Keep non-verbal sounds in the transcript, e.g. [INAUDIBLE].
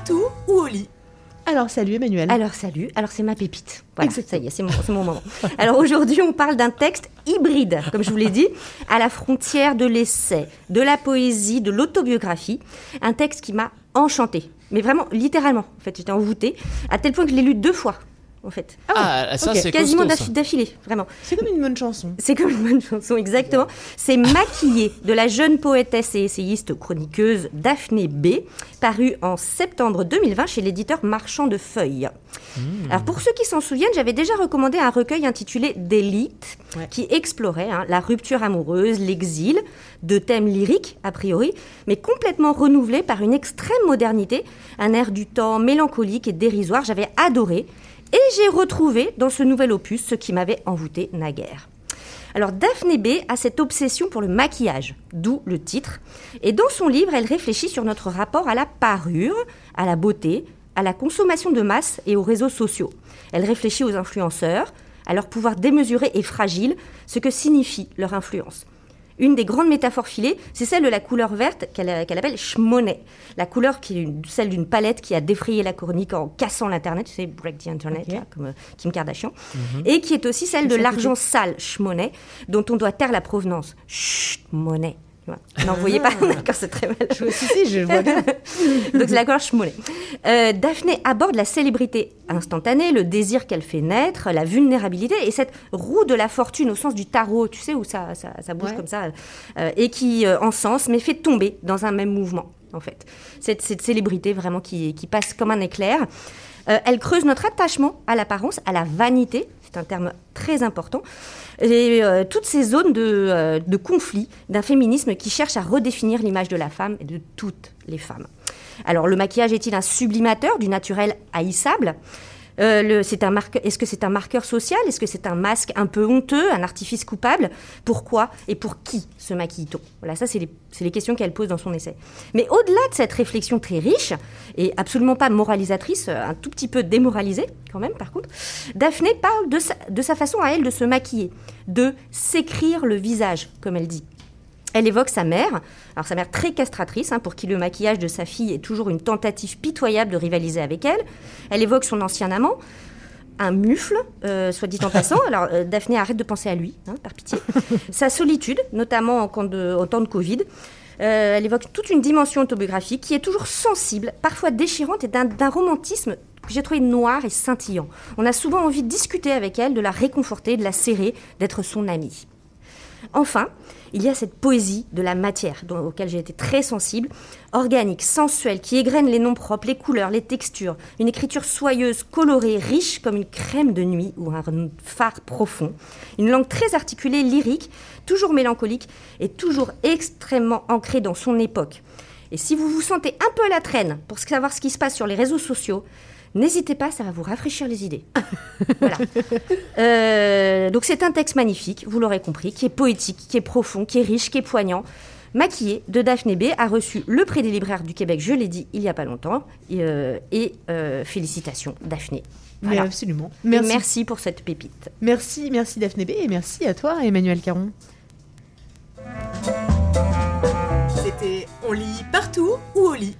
partout ou au lit. Alors salut Emmanuel. Alors salut, alors c'est ma pépite. Voilà, ça y est, c'est mon, c'est mon moment. Alors aujourd'hui, on parle d'un texte hybride, comme je vous l'ai dit, à la frontière de l'essai, de la poésie, de l'autobiographie. Un texte qui m'a enchantée, mais vraiment littéralement. En fait, j'étais envoûtée, à tel point que je l'ai lu deux fois. En fait, Ah, ça ok. c'est quasiment d'affilée, vraiment. C'est comme une bonne chanson. C'est comme une bonne chanson, exactement. C'est Maquillée de la jeune poétesse et essayiste chroniqueuse Daphné B, paru en septembre 2020 chez l'éditeur Marchand de Feuilles. Alors pour ceux qui s'en souviennent, j'avais déjà recommandé un recueil intitulé D'élite, Ouais. qui explorait hein, la rupture amoureuse, l'exil, de thèmes lyriques a priori, mais complètement renouvelés par une extrême modernité, un air du temps mélancolique et dérisoire. J'avais adoré. Et j'ai retrouvé dans ce nouvel opus ce qui m'avait envoûté naguère. Alors Daphné B a cette obsession pour le maquillage, d'où le titre. Et dans son livre, elle réfléchit sur notre rapport à la parure, à la beauté, à la consommation de masse et aux réseaux sociaux. Elle réfléchit aux influenceurs, à leur pouvoir démesuré et fragile, ce que signifie leur influence. Une des grandes métaphores filées, c'est celle de la couleur verte qu'elle qu'elle appelle schmonet. La couleur qui est une- celle d'une palette qui a défrayé la chronique en cassant l'Internet, tu sais, break the Internet, là, comme euh, Kim Kardashian. Et qui est aussi celle de l'argent sale, schmonet, dont on doit taire la provenance. Chut, vois. Non, vous voyez pas [LAUGHS] D'accord, c'est très mal. Je, si, si, je vois bien. [LAUGHS] Donc c'est la gorge mollée. Euh, Daphné aborde la célébrité instantanée, le désir qu'elle fait naître, la vulnérabilité et cette roue de la fortune au sens du tarot, tu sais, où ça, ça, ça bouge Ouais. comme ça, euh, et qui euh, encense, mais fait tomber dans un même mouvement, en fait. Cette, cette célébrité vraiment qui, qui passe comme un éclair. Euh, elle creuse notre attachement à l'apparence, à la vanité, c'est un terme très important, et euh, toutes ces zones de, euh, de conflit d'un féminisme qui cherche à redéfinir l'image de la femme et de toutes les femmes. Alors, le maquillage est-il un sublimateur du naturel haïssable? Euh, Est-ce que c'est un marqueur social? Est-ce que c'est un masque un peu honteux, un artifice coupable? Pourquoi et pour qui se maquille-t-on? Voilà, ça, c'est les, questions qu'elle pose dans son essai. Mais au-delà de cette réflexion très riche et absolument pas moralisatrice, euh, un tout petit peu démoralisée quand même, par contre, Daphné parle de sa façon à elle de se maquiller, de s'écrire le visage, comme elle dit. Elle évoque sa mère, alors sa mère très castratrice, hein, pour qui le maquillage de sa fille est toujours une tentative pitoyable de rivaliser avec elle. Elle évoque son ancien amant, un mufle, euh, soit dit en passant. Alors euh, Daphné arrête de penser à lui, hein, par pitié. [LAUGHS] Sa solitude, notamment en, temps de- en temps de Covid. Euh, elle évoque toute une dimension autobiographique qui est toujours sensible, parfois déchirante et d'un romantisme que j'ai trouvé noir et scintillant. On a souvent envie de discuter avec elle, de la réconforter, de la serrer, d'être son amie. Enfin, il y a cette poésie de la matière, auquel j'ai été très sensible, organique, sensuelle, qui égrène les noms propres, les couleurs, les textures, une écriture soyeuse, colorée, riche comme une crème de nuit ou un phare profond, une langue très articulée, lyrique, toujours mélancolique et toujours extrêmement ancrée dans son époque. Et si vous vous sentez un peu à la traîne pour savoir ce qui se passe sur les réseaux sociaux, n'hésitez pas, ça va vous rafraîchir les idées. [LAUGHS] voilà. Euh, donc c'est un texte magnifique, vous l'aurez compris, qui est poétique, qui est profond, qui est riche, qui est poignant. Maquillé de Daphné B a reçu le prix des libraires du Québec, je l'ai dit il y a pas longtemps, et, euh, et, euh, félicitations Daphné. Mais Voilà. absolument. Et Merci. merci pour cette pépite. Merci, merci Daphné B et merci à toi Emmanuel Caron. On lit partout ou au lit.